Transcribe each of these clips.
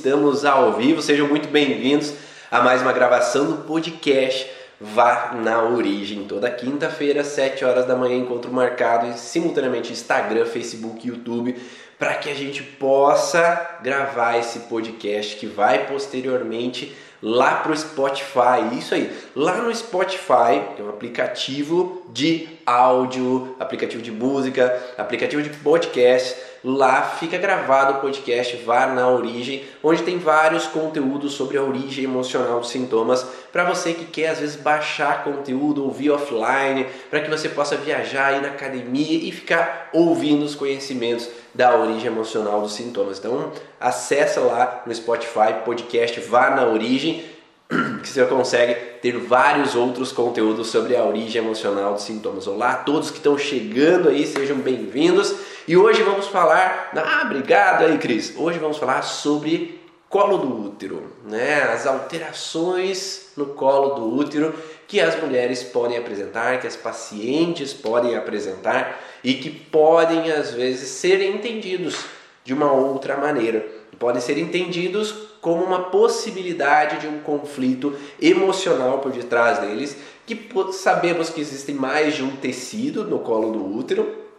Estamos ao vivo, sejam muito bem-vindos a mais uma gravação do podcast Vá na Origem. Toda quinta-feira, 7 horas da manhã, encontro marcado e simultaneamente Instagram, Facebook, YouTube, para que a gente possa gravar esse podcast que vai posteriormente lá para o Spotify. Isso aí, lá no Spotify, é um aplicativo de áudio, aplicativo de música, aplicativo de podcast Lá fica gravado o podcast Vá na Origem, onde tem vários conteúdos sobre a origem emocional dos sintomas, para você que quer às vezes baixar conteúdo, ouvir offline, para que você possa viajar, ir na academia e ficar ouvindo os conhecimentos da origem emocional dos sintomas. Então, acessa lá no Spotify podcast Vá na Origem que você consegue ter vários outros conteúdos sobre a origem emocional dos sintomas. Olá a todos que estão chegando aí, sejam bem-vindos. E hoje vamos falar, ah, obrigado aí, Cris. Hoje vamos falar sobre colo do útero, né? As alterações no colo do útero que as mulheres podem apresentar, que as pacientes podem apresentar e que podem às vezes ser entendidos de uma outra maneira. Podem ser entendidos como uma possibilidade de um conflito emocional por detrás deles, que sabemos que existem mais de um tecido no colo do útero,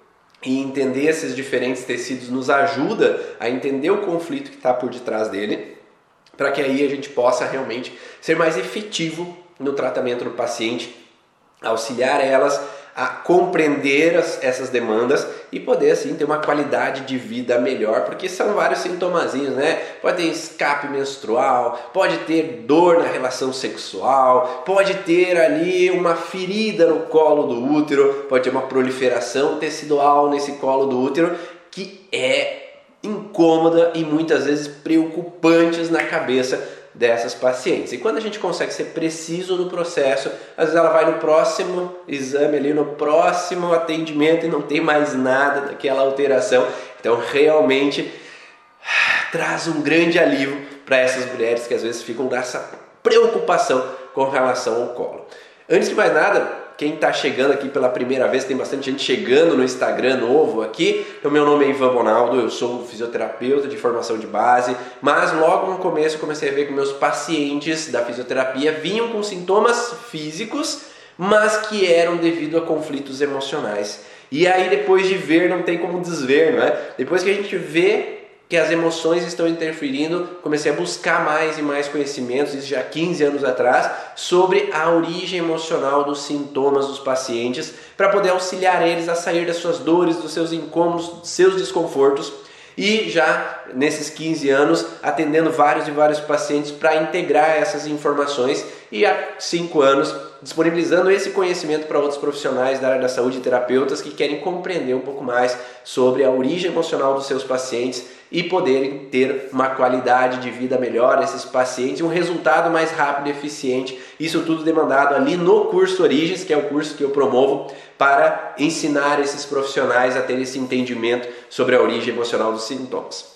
e entender esses diferentes tecidos nos ajuda a entender o conflito que está por detrás dele, para que aí a gente possa realmente ser mais efetivo no tratamento do paciente, auxiliar elas a compreender as, essas demandas e poder assim ter uma qualidade de vida melhor, porque são vários sintomazinhos, né? Pode ter escape menstrual, pode ter dor na relação sexual, pode ter ali uma ferida no colo do útero, pode ter uma proliferação tecidual nesse colo do útero que é incômoda e muitas vezes preocupantes na cabeça dessas pacientes. E quando a gente consegue ser preciso no processo, às vezes ela vai no próximo exame ali, no próximo atendimento e não tem mais nada daquela alteração. Então realmente traz um grande alívio para essas mulheres que às vezes ficam nessa preocupação com relação ao colo. Antes de mais nada, quem está chegando aqui pela primeira vez, tem bastante gente chegando no Instagram novo aqui. Então, meu nome é Ivan Bonaldo, eu sou fisioterapeuta de formação de base, mas logo no começo comecei a ver que meus pacientes da fisioterapia vinham com sintomas físicos, mas que eram devido a conflitos emocionais. E aí, depois de ver, não tem como desver, não é? Depois que a gente vê que as emoções estão interferindo, comecei a buscar mais e mais conhecimentos, isso já 15 anos atrás, sobre a origem emocional dos sintomas dos pacientes, para poder auxiliar eles a sair das suas dores, dos seus incômodos, dos seus desconfortos. E já nesses 15 anos, atendendo vários e vários pacientes para integrar essas informações, e há 5 anos disponibilizando esse conhecimento para outros profissionais da área da saúde e terapeutas que querem compreender um pouco mais sobre a origem emocional dos seus pacientes e poderem ter uma qualidade de vida melhor esses pacientes um resultado mais rápido e eficiente. Isso tudo demandado ali no curso Origens, que é o curso que eu promovo para ensinar esses profissionais a ter esse entendimento sobre a origem emocional dos sintomas.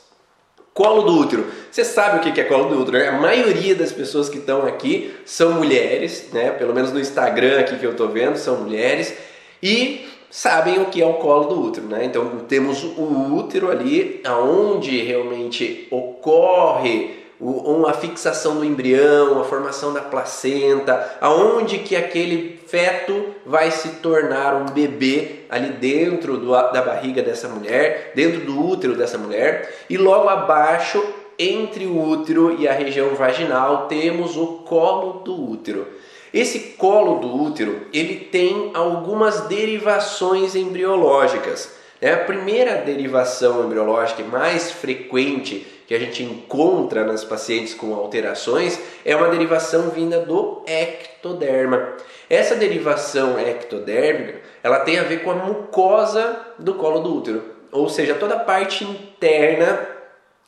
Colo do útero. Você sabe o que é colo do útero? Né? A maioria das pessoas que estão aqui são mulheres, né? Pelo menos no Instagram aqui que eu estou vendo, são mulheres. E sabem o que é o colo do útero, né? Então temos o útero ali, aonde realmente ocorre uma fixação do embrião, a formação da placenta, aonde que aquele feto vai se tornar um bebê ali dentro do, da barriga dessa mulher, dentro do útero dessa mulher, e logo abaixo, entre o útero e a região vaginal, temos o colo do útero. Esse colo do útero, ele tem algumas derivações embriológicas. É a primeira derivação embriológica mais frequente que a gente encontra nas pacientes com alterações é uma derivação vinda do ectoderma. Essa derivação ectodérmica, ela tem a ver com a mucosa do colo do útero, ou seja, toda a parte interna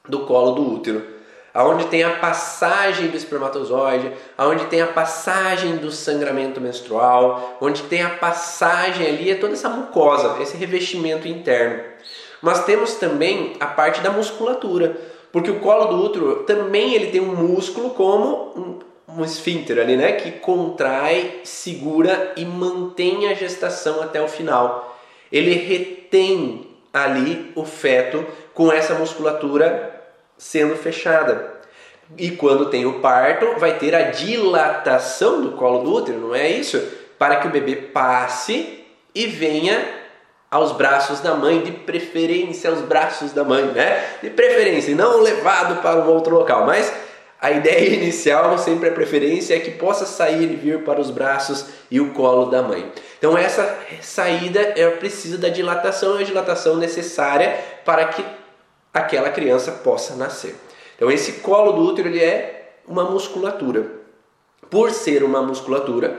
do colo do útero, aonde tem a passagem do espermatozoide, aonde tem a passagem do sangramento menstrual, onde tem a passagem ali é toda essa mucosa, esse revestimento interno. Mas temos também a parte da musculatura, porque o colo do útero também ele tem um músculo como um, um esfíncter ali, né? Que contrai, segura e mantém a gestação até o final. Ele retém ali o feto com essa musculatura sendo fechada. E quando tem o parto, vai ter a dilatação do colo do útero, não é isso? Para que o bebê passe e venha aos braços da mãe, de preferência aos braços da mãe, né? De preferência, não levado para um outro local, mas a ideia inicial, sempre a preferência, é que possa sair e vir para os braços e o colo da mãe. Então essa saída é precisa da dilatação, é a dilatação necessária para que aquela criança possa nascer. Então esse colo do útero ele é uma musculatura. Por ser uma musculatura,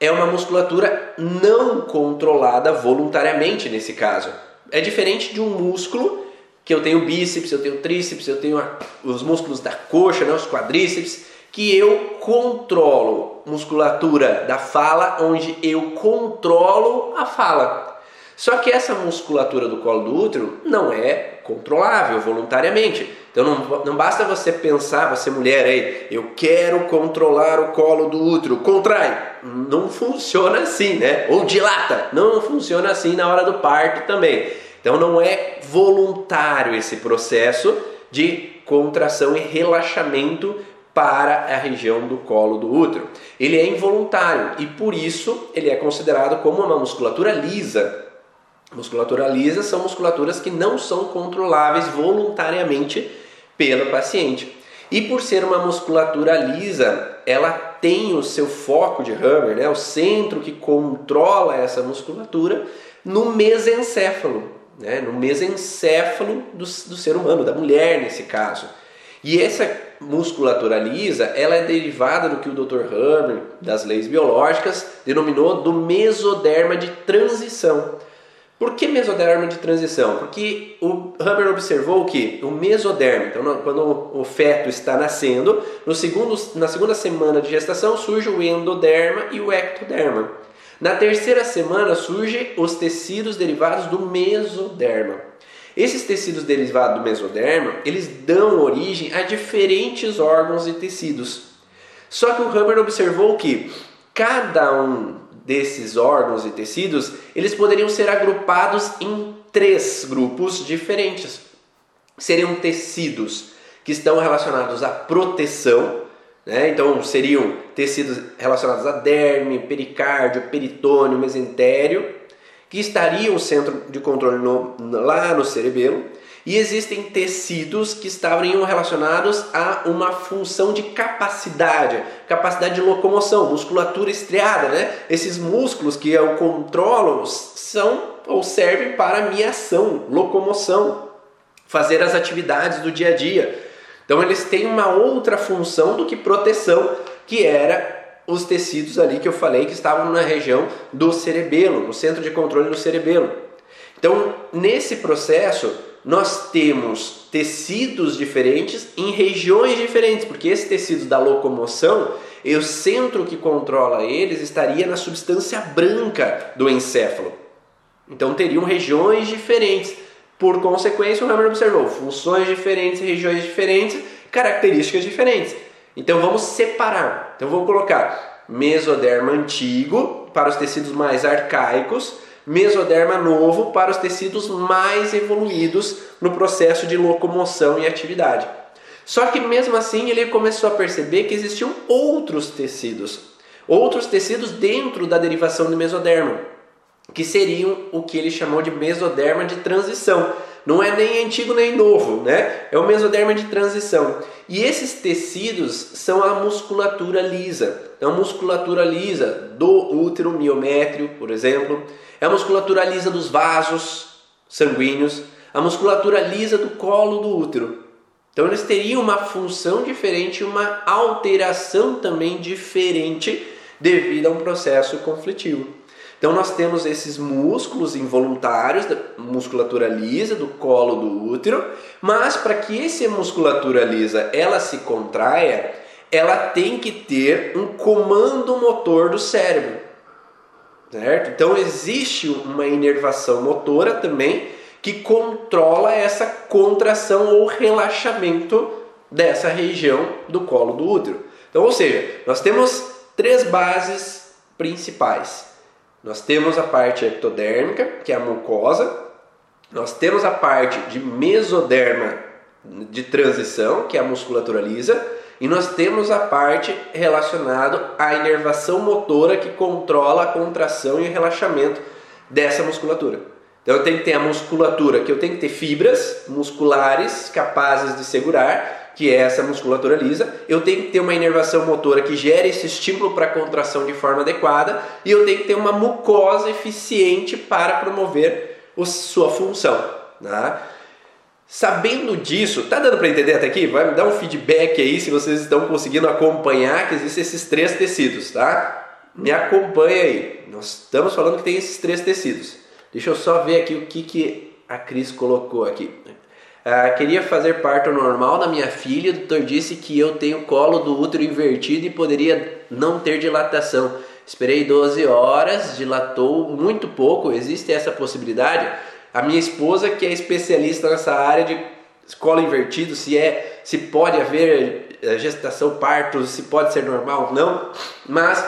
é uma musculatura não controlada voluntariamente nesse caso. É diferente de um músculo que eu tenho bíceps, eu tenho tríceps, eu tenho os músculos da coxa, né, os quadríceps, que eu controlo musculatura da fala, onde eu controlo a fala. Só que essa musculatura do colo do útero não é controlável voluntariamente. Então não, não basta você pensar, você mulher aí, eu quero controlar o colo do útero, contrai. Não funciona assim, né? Ou dilata. Não funciona assim na hora do parto também. Então não é voluntário esse processo de contração e relaxamento para a região do colo do útero. Ele é involuntário e por isso ele é considerado como uma musculatura lisa. Musculatura lisa são musculaturas que não são controláveis voluntariamente pelo paciente. E por ser uma musculatura lisa, ela tem o seu foco de Hammer, né, o centro que controla essa musculatura, no mesencéfalo né, no mesencéfalo do, do ser humano, da mulher nesse caso. E essa musculatura lisa, ela é derivada do que o Dr. Hammer, das leis biológicas, denominou do mesoderma de transição. Por que mesoderma de transição? Porque o Hammer observou que o mesoderma, então quando o feto está nascendo, no segundo, na segunda semana de gestação surge o endoderma e o ectoderma. Na terceira semana surgem os tecidos derivados do mesoderma. Esses tecidos derivados do mesoderma, eles dão origem a diferentes órgãos e tecidos. Só que o Hammer observou que cada um desses órgãos e tecidos, eles poderiam ser agrupados em três grupos diferentes. Seriam tecidos que estão relacionados à proteção, né? Então seriam tecidos relacionados a derme, pericárdio, peritônio, mesentério, que estariam no centro de controle no, lá no cerebelo. E existem tecidos que estariam relacionados a uma função de capacidade, capacidade de locomoção, musculatura estriada, né? Esses músculos que eu controlo são ou servem para minha ação, locomoção, fazer as atividades do dia a dia. Então eles têm uma outra função do que proteção, que era os tecidos ali que eu falei que estavam na região do cerebelo, no centro de controle do cerebelo. Então, nesse processo, nós temos tecidos diferentes em regiões diferentes, porque esses tecidos da locomoção, o centro que controla eles estaria na substância branca do encéfalo. Então teriam regiões diferentes. Por consequência, o Hammer observou funções diferentes, regiões diferentes, características diferentes. Então vamos separar. Então vamos colocar mesoderma antigo para os tecidos mais arcaicos, mesoderma novo para os tecidos mais evoluídos no processo de locomoção e atividade. Só que mesmo assim ele começou a perceber que existiam outros tecidos, outros tecidos dentro da derivação do mesoderma que seriam o que ele chamou de mesoderma de transição. Não é nem antigo nem novo, né? É o mesoderma de transição. E esses tecidos são a musculatura lisa. A musculatura lisa do útero miométrio, por exemplo. É a musculatura lisa dos vasos sanguíneos. A musculatura lisa do colo do útero. Então eles teriam uma função diferente, uma alteração também diferente devido a um processo conflitivo. Então nós temos esses músculos involuntários, da musculatura lisa do colo do útero, mas para que essa musculatura lisa ela se contraia, ela tem que ter um comando motor do cérebro. Certo? Então existe uma inervação motora também que controla essa contração ou relaxamento dessa região do colo do útero. Então, ou seja, nós temos três bases principais nós temos a parte ectodérmica, que é a mucosa, nós temos a parte de mesoderma de transição, que é a musculatura lisa, e nós temos a parte relacionada à inervação motora que controla a contração e o relaxamento dessa musculatura. Então eu tenho que ter a musculatura, que eu tenho que ter fibras musculares capazes de segurar, que é essa musculatura lisa. Eu tenho que ter uma inervação motora que gere esse estímulo para a contração de forma adequada e eu tenho que ter uma mucosa eficiente para promover a sua função. Tá? Sabendo disso, tá dando para entender até aqui? Vai me dar um feedback aí se vocês estão conseguindo acompanhar que existem esses três tecidos, tá? Me acompanha aí. Nós estamos falando que tem esses três tecidos. Deixa eu só ver aqui o que, que a Cris colocou aqui. Ah, queria fazer parto normal na minha filha. O doutor disse que eu tenho colo do útero invertido e poderia não ter dilatação. Esperei 12 horas, dilatou muito pouco. Existe essa possibilidade? A minha esposa, que é especialista nessa área de colo invertido, se é, se pode haver eh, gestação, parto, se pode ser normal, não. Mas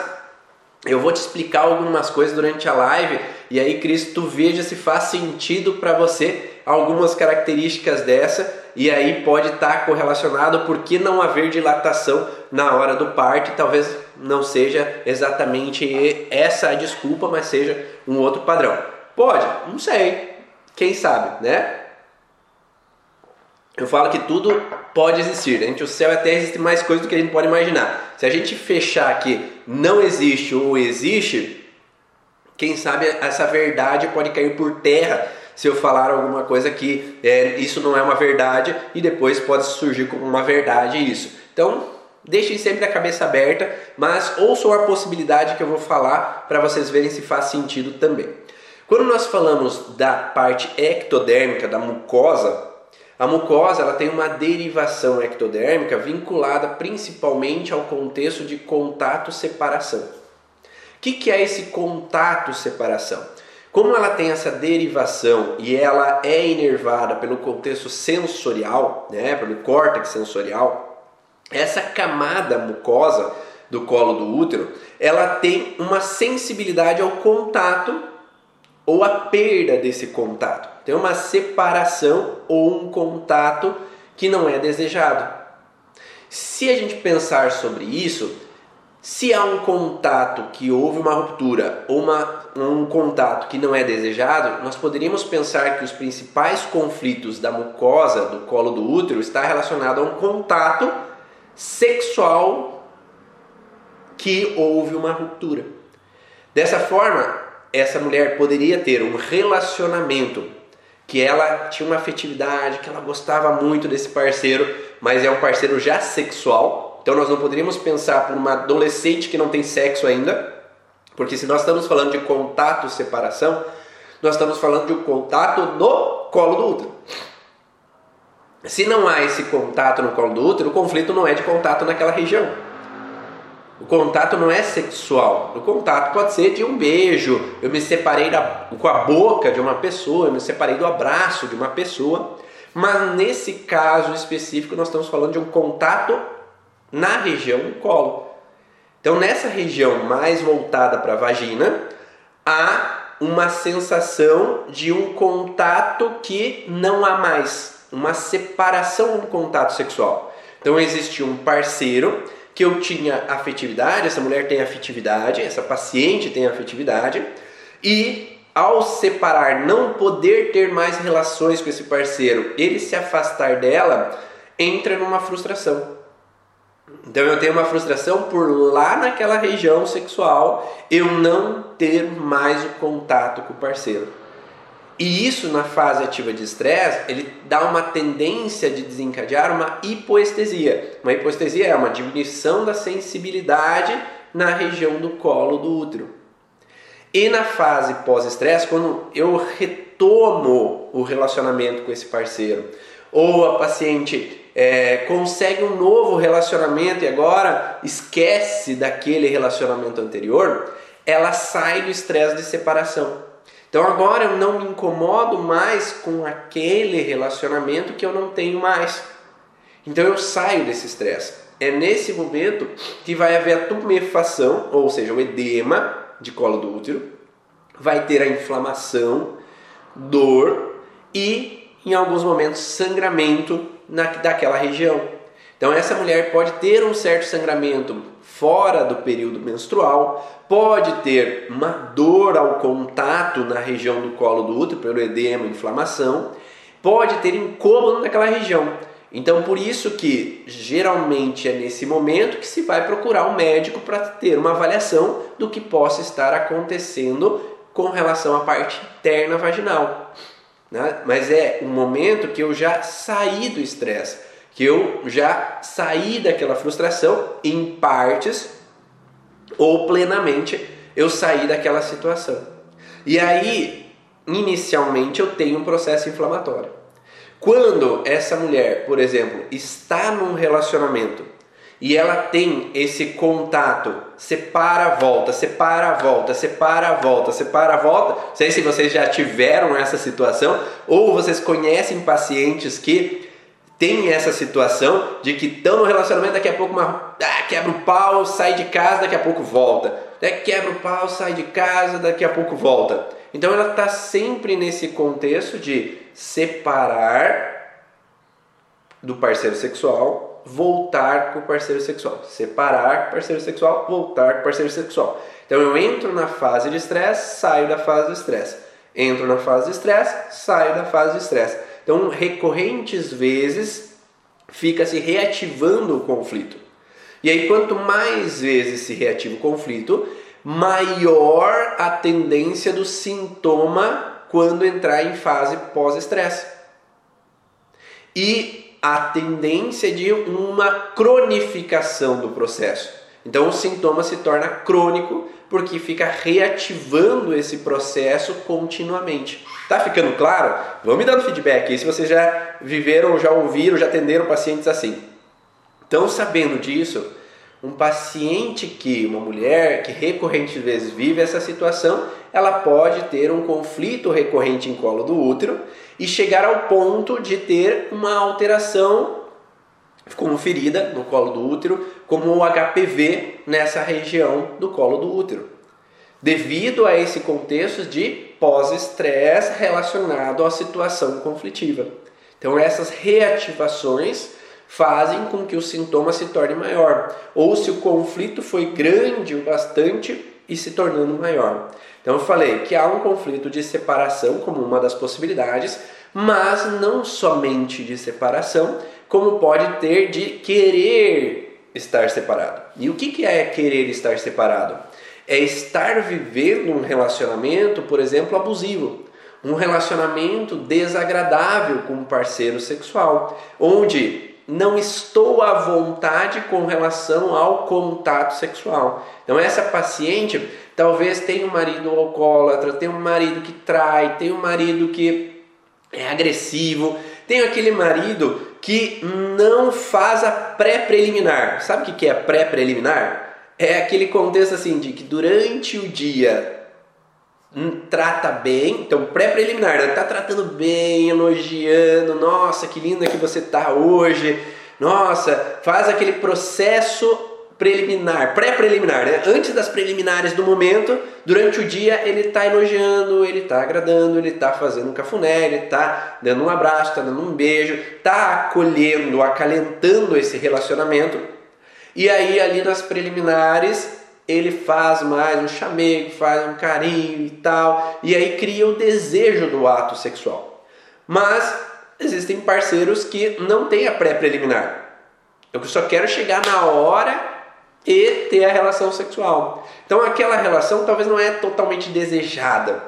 eu vou te explicar algumas coisas durante a live e aí, Cristo, tu veja se faz sentido para você algumas características dessa e aí pode estar tá correlacionado por que não haver dilatação na hora do parto talvez não seja exatamente essa a desculpa, mas seja um outro padrão. Pode? Não sei. Quem sabe, né? Eu falo que tudo pode existir. Entre o céu e a terra existe mais coisas do que a gente pode imaginar. Se a gente fechar que não existe ou existe, quem sabe essa verdade pode cair por terra se eu falar alguma coisa que é, isso não é uma verdade e depois pode surgir como uma verdade isso. Então, deixem sempre a cabeça aberta, mas ouçam a possibilidade que eu vou falar para vocês verem se faz sentido também. Quando nós falamos da parte ectodérmica, da mucosa, a mucosa ela tem uma derivação ectodérmica vinculada principalmente ao contexto de contato-separação. O que, que é esse contato-separação? Como ela tem essa derivação e ela é inervada pelo contexto sensorial, né, pelo córtex sensorial, essa camada mucosa do colo do útero, ela tem uma sensibilidade ao contato ou a perda desse contato. Tem uma separação ou um contato que não é desejado. Se a gente pensar sobre isso, se há um contato que houve uma ruptura ou uma, um contato que não é desejado, nós poderíamos pensar que os principais conflitos da mucosa do colo do útero está relacionado a um contato sexual que houve uma ruptura. Dessa forma, essa mulher poderia ter um relacionamento que ela tinha uma afetividade, que ela gostava muito desse parceiro, mas é um parceiro já sexual. Então nós não poderíamos pensar por uma adolescente que não tem sexo ainda, porque se nós estamos falando de contato separação, nós estamos falando de um contato no colo do útero. Se não há esse contato no colo do útero, o conflito não é de contato naquela região. Contato não é sexual. O contato pode ser de um beijo. Eu me separei da, com a boca de uma pessoa, eu me separei do abraço de uma pessoa. Mas nesse caso específico, nós estamos falando de um contato na região do colo. Então, nessa região mais voltada para a vagina, há uma sensação de um contato que não há mais, uma separação do contato sexual. Então, existe um parceiro que eu tinha afetividade, essa mulher tem afetividade, essa paciente tem afetividade, e ao separar, não poder ter mais relações com esse parceiro, ele se afastar dela, entra numa frustração. Então eu tenho uma frustração por lá naquela região sexual eu não ter mais o contato com o parceiro. E isso na fase ativa de estresse, ele dá uma tendência de desencadear uma hipoestesia. Uma hipoestesia é uma diminuição da sensibilidade na região do colo do útero. E na fase pós-estresse, quando eu retomo o relacionamento com esse parceiro, ou a paciente é, consegue um novo relacionamento e agora esquece daquele relacionamento anterior, ela sai do estresse de separação. Então agora eu não me incomodo mais com aquele relacionamento que eu não tenho mais. Então eu saio desse estresse. É nesse momento que vai haver a tumefação, ou seja, o edema de colo do útero, vai ter a inflamação, dor e, em alguns momentos, sangramento na, daquela região. Então essa mulher pode ter um certo sangramento fora do período menstrual, pode ter uma dor ao contato na região do colo do útero pelo edema, inflamação, pode ter incômodo naquela região. Então por isso que geralmente é nesse momento que se vai procurar um médico para ter uma avaliação do que possa estar acontecendo com relação à parte interna vaginal. Né? Mas é um momento que eu já saí do estresse, que eu já saí daquela frustração em partes ou plenamente eu saí daquela situação. E aí, inicialmente, eu tenho um processo inflamatório. Quando essa mulher, por exemplo, está num relacionamento e ela tem esse contato, separa, volta, separa, volta, separa, volta, separa, volta. Não sei se vocês já tiveram essa situação ou vocês conhecem pacientes que têm essa situação de que estão no relacionamento, daqui a pouco uma, ah, quebra o pau, sai de casa, daqui a pouco volta. Né? Quebra o pau, sai de casa, daqui a pouco volta. Então ela está sempre nesse contexto de separar do parceiro sexual voltar com o parceiro sexual. Separar com o parceiro sexual, voltar com o parceiro sexual. Então eu entro na fase de estresse, saio da fase de estresse. Entro na fase de estresse, saio da fase de estresse. Então, recorrentes vezes fica se reativando o conflito. E aí, quanto mais vezes se reativa o conflito, maior a tendência do sintoma quando entrar em fase pós-estresse. E a tendência de uma cronificação do processo. Então o sintoma se torna crônico porque fica reativando esse processo continuamente. Tá ficando claro? Vão me dando feedback aí se vocês já viveram, já ouviram, já atenderam pacientes assim. Então, sabendo disso, um paciente que, uma mulher que recorrentes vezes vive essa situação, ela pode ter um conflito recorrente em colo do útero e chegar ao ponto de ter uma alteração como ferida no colo do útero, como o HPV nessa região do colo do útero, devido a esse contexto de pós-estresse relacionado à situação conflitiva. Então essas reativações fazem com que o sintoma se torne maior, ou se o conflito foi grande o bastante e se tornando maior. Então eu falei que há um conflito de separação como uma das possibilidades, mas não somente de separação, como pode ter de querer estar separado. E o que é querer estar separado? É estar vivendo um relacionamento, por exemplo, abusivo um relacionamento desagradável com um parceiro sexual, onde não estou à vontade com relação ao contato sexual. Então essa paciente talvez tenha um marido alcoólatra, tenha um marido que trai, tenha um marido que é agressivo, tem aquele marido que não faz a pré-preliminar. Sabe o que é pré-preliminar? É aquele contexto assim de que durante o dia Hum, trata bem, então pré-preliminar, né? tá tratando bem, elogiando, nossa, que linda que você tá hoje, nossa, faz aquele processo preliminar, pré-preliminar, né? Antes das preliminares do momento, durante o dia ele está elogiando, ele está agradando, ele está fazendo um cafuné, ele está dando um abraço, está dando um beijo, está acolhendo, acalentando esse relacionamento. E aí ali nas preliminares ele faz mais um chamego, faz um carinho e tal, e aí cria o desejo do ato sexual. Mas existem parceiros que não têm a pré-preliminar. Eu só quero chegar na hora e ter a relação sexual. Então aquela relação talvez não é totalmente desejada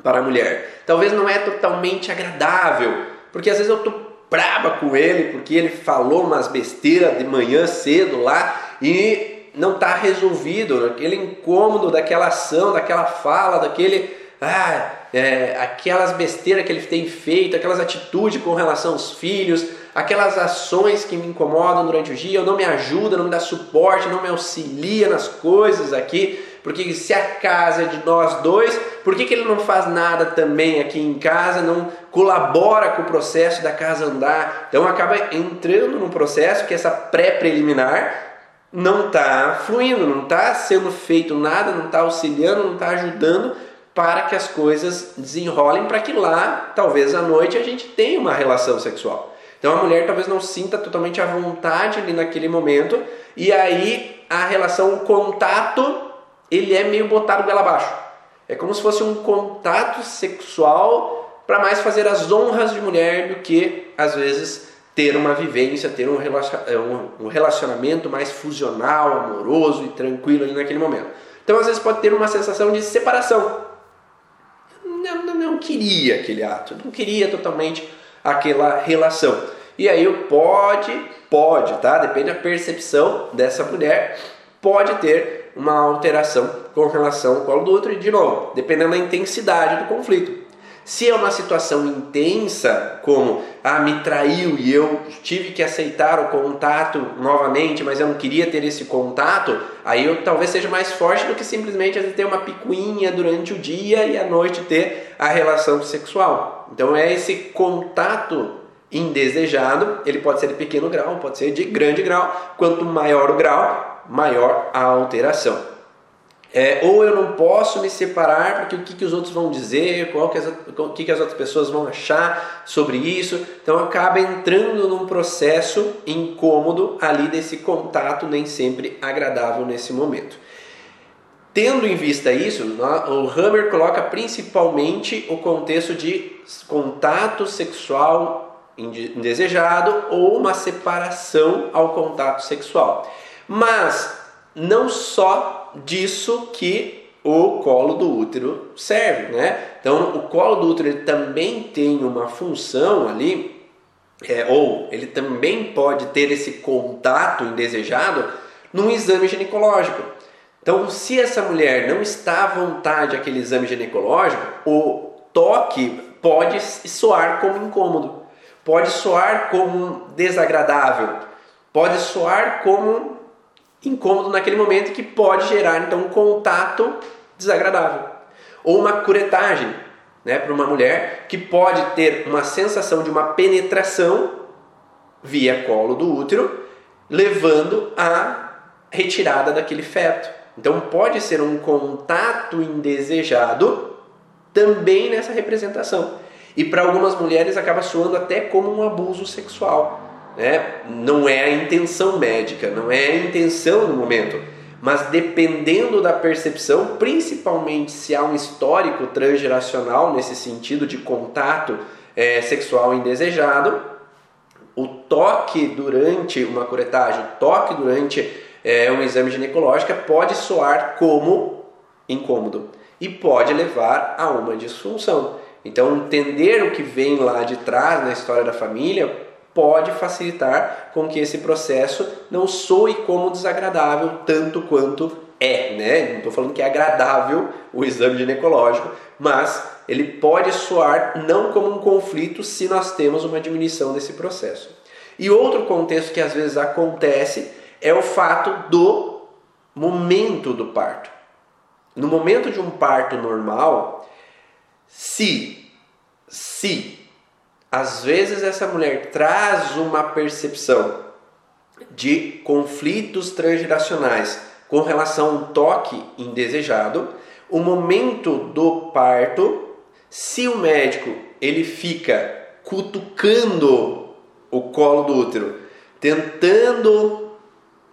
para a mulher. Talvez não é totalmente agradável, porque às vezes eu tô braba com ele porque ele falou umas besteiras de manhã cedo lá e não está resolvido, aquele incômodo daquela ação, daquela fala, daquele ah, é, aquelas besteiras que ele tem feito, aquelas atitudes com relação aos filhos, aquelas ações que me incomodam durante o dia, não me ajuda, não me dá suporte, não me auxilia nas coisas aqui, porque se a casa é de nós dois, por que, que ele não faz nada também aqui em casa, não colabora com o processo da casa andar? Então acaba entrando num processo que essa pré-preliminar não está fluindo, não está sendo feito nada, não está auxiliando, não está ajudando para que as coisas desenrolem para que lá, talvez à noite, a gente tenha uma relação sexual. Então a mulher talvez não sinta totalmente à vontade ali naquele momento e aí a relação, o contato, ele é meio botado pela abaixo. É como se fosse um contato sexual para mais fazer as honras de mulher do que às vezes ter uma vivência, ter é, um relacionamento mais fusional, amoroso e tranquilo ali naquele momento. Então às vezes pode ter uma sensação de separação. Não, não, não queria aquele ato, não queria totalmente aquela relação. E aí pode, pode, tá? Depende da percepção dessa mulher, pode ter uma alteração com relação ao colo do outro e de novo, dependendo da intensidade do conflito. Se é uma situação intensa, como ah, me traiu e eu tive que aceitar o contato novamente, mas eu não queria ter esse contato, aí eu talvez seja mais forte do que simplesmente ter uma picuinha durante o dia e à noite ter a relação sexual. Então é esse contato indesejado, ele pode ser de pequeno grau, pode ser de grande grau. Quanto maior o grau, maior a alteração. É, ou eu não posso me separar porque o que, que os outros vão dizer, qual que as, o que, que as outras pessoas vão achar sobre isso. Então acaba entrando num processo incômodo ali desse contato nem sempre agradável nesse momento. Tendo em vista isso, o Hammer coloca principalmente o contexto de contato sexual indesejado ou uma separação ao contato sexual. Mas não só disso que o colo do útero serve, né? Então, o colo do útero ele também tem uma função ali, é, ou ele também pode ter esse contato indesejado num exame ginecológico. Então, se essa mulher não está à vontade aquele exame ginecológico, o toque pode soar como incômodo, pode soar como desagradável, pode soar como incômodo naquele momento que pode gerar então um contato desagradável. Ou uma curetagem, né, para uma mulher que pode ter uma sensação de uma penetração via colo do útero, levando à retirada daquele feto. Então pode ser um contato indesejado também nessa representação. E para algumas mulheres acaba soando até como um abuso sexual né? não é a intenção médica, não é a intenção no momento, mas dependendo da percepção, principalmente se há um histórico transgeracional nesse sentido de contato é, sexual indesejado, o toque durante uma curetagem, o toque durante é, um exame ginecológico pode soar como incômodo e pode levar a uma disfunção. Então, entender o que vem lá de trás na história da família pode facilitar com que esse processo não soe como desagradável tanto quanto é, né? Não estou falando que é agradável o exame ginecológico, mas ele pode soar não como um conflito se nós temos uma diminuição desse processo. E outro contexto que às vezes acontece é o fato do momento do parto. No momento de um parto normal, se se às vezes essa mulher traz uma percepção de conflitos transgeracionais com relação a um toque indesejado, o momento do parto, se o médico ele fica cutucando o colo do útero, tentando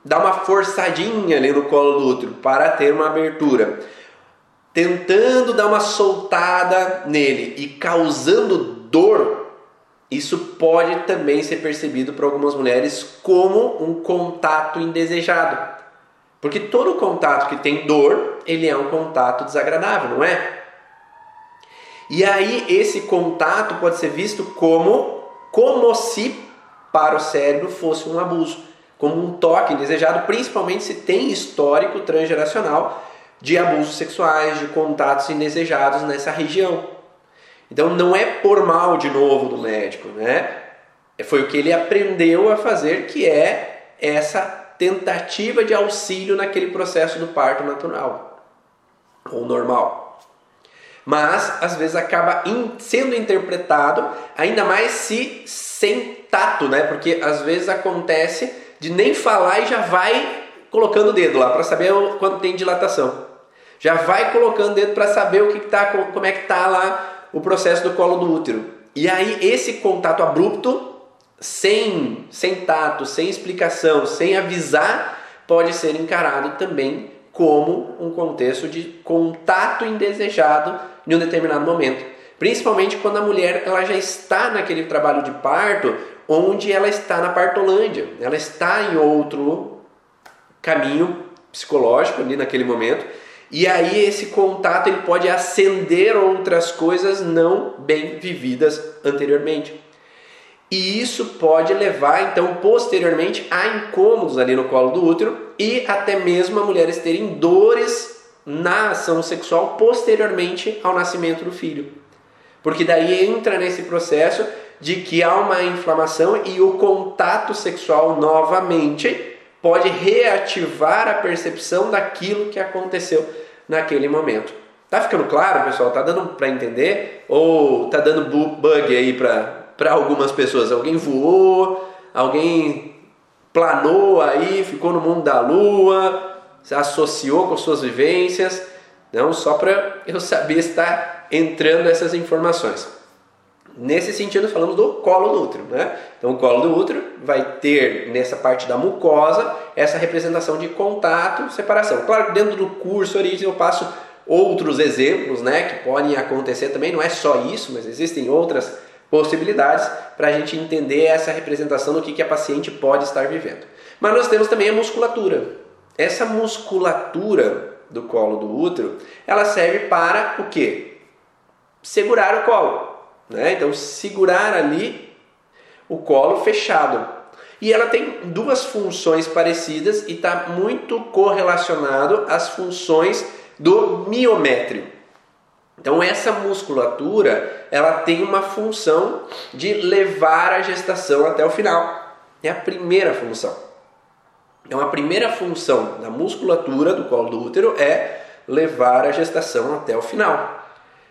dar uma forçadinha ali no colo do útero para ter uma abertura, tentando dar uma soltada nele e causando dor isso pode também ser percebido por algumas mulheres como um contato indesejado. Porque todo contato que tem dor, ele é um contato desagradável, não é? E aí esse contato pode ser visto como como se para o cérebro fosse um abuso, como um toque indesejado, principalmente se tem histórico transgeracional de abusos sexuais, de contatos indesejados nessa região. Então não é por mal de novo do médico, né? Foi o que ele aprendeu a fazer, que é essa tentativa de auxílio naquele processo do parto natural ou normal. Mas às vezes acaba sendo interpretado ainda mais se sem tato, né? Porque às vezes acontece de nem falar e já vai colocando o dedo lá para saber quando tem dilatação. Já vai colocando o dedo para saber o que, que tá, como é que tá lá o processo do colo do útero. E aí esse contato abrupto sem, sem tato, sem explicação, sem avisar, pode ser encarado também como um contexto de contato indesejado em um determinado momento. Principalmente quando a mulher ela já está naquele trabalho de parto, onde ela está na partolândia, ela está em outro caminho psicológico ali naquele momento, e aí esse contato ele pode acender outras coisas não bem vividas anteriormente. E isso pode levar então posteriormente a incômodos ali no colo do útero e até mesmo a mulheres terem dores na ação sexual posteriormente ao nascimento do filho. Porque daí entra nesse processo de que há uma inflamação e o contato sexual novamente pode reativar a percepção daquilo que aconteceu naquele momento. Tá ficando claro, pessoal? Tá dando para entender? Ou tá dando bug aí para algumas pessoas? Alguém voou, alguém planou aí, ficou no mundo da lua, se associou com suas vivências? Não, só para eu saber se está entrando essas informações. Nesse sentido, falamos do colo do útero. Né? Então, o colo do útero vai ter nessa parte da mucosa essa representação de contato, separação. Claro que dentro do curso Origem eu passo outros exemplos né, que podem acontecer também, não é só isso, mas existem outras possibilidades para a gente entender essa representação do que, que a paciente pode estar vivendo. Mas nós temos também a musculatura. Essa musculatura do colo do útero, ela serve para o quê? Segurar o colo. Né? Então, segurar ali o colo fechado. E ela tem duas funções parecidas e está muito correlacionado às funções do miométrio. Então essa musculatura ela tem uma função de levar a gestação até o final. É a primeira função. Então a primeira função da musculatura do colo do útero é levar a gestação até o final.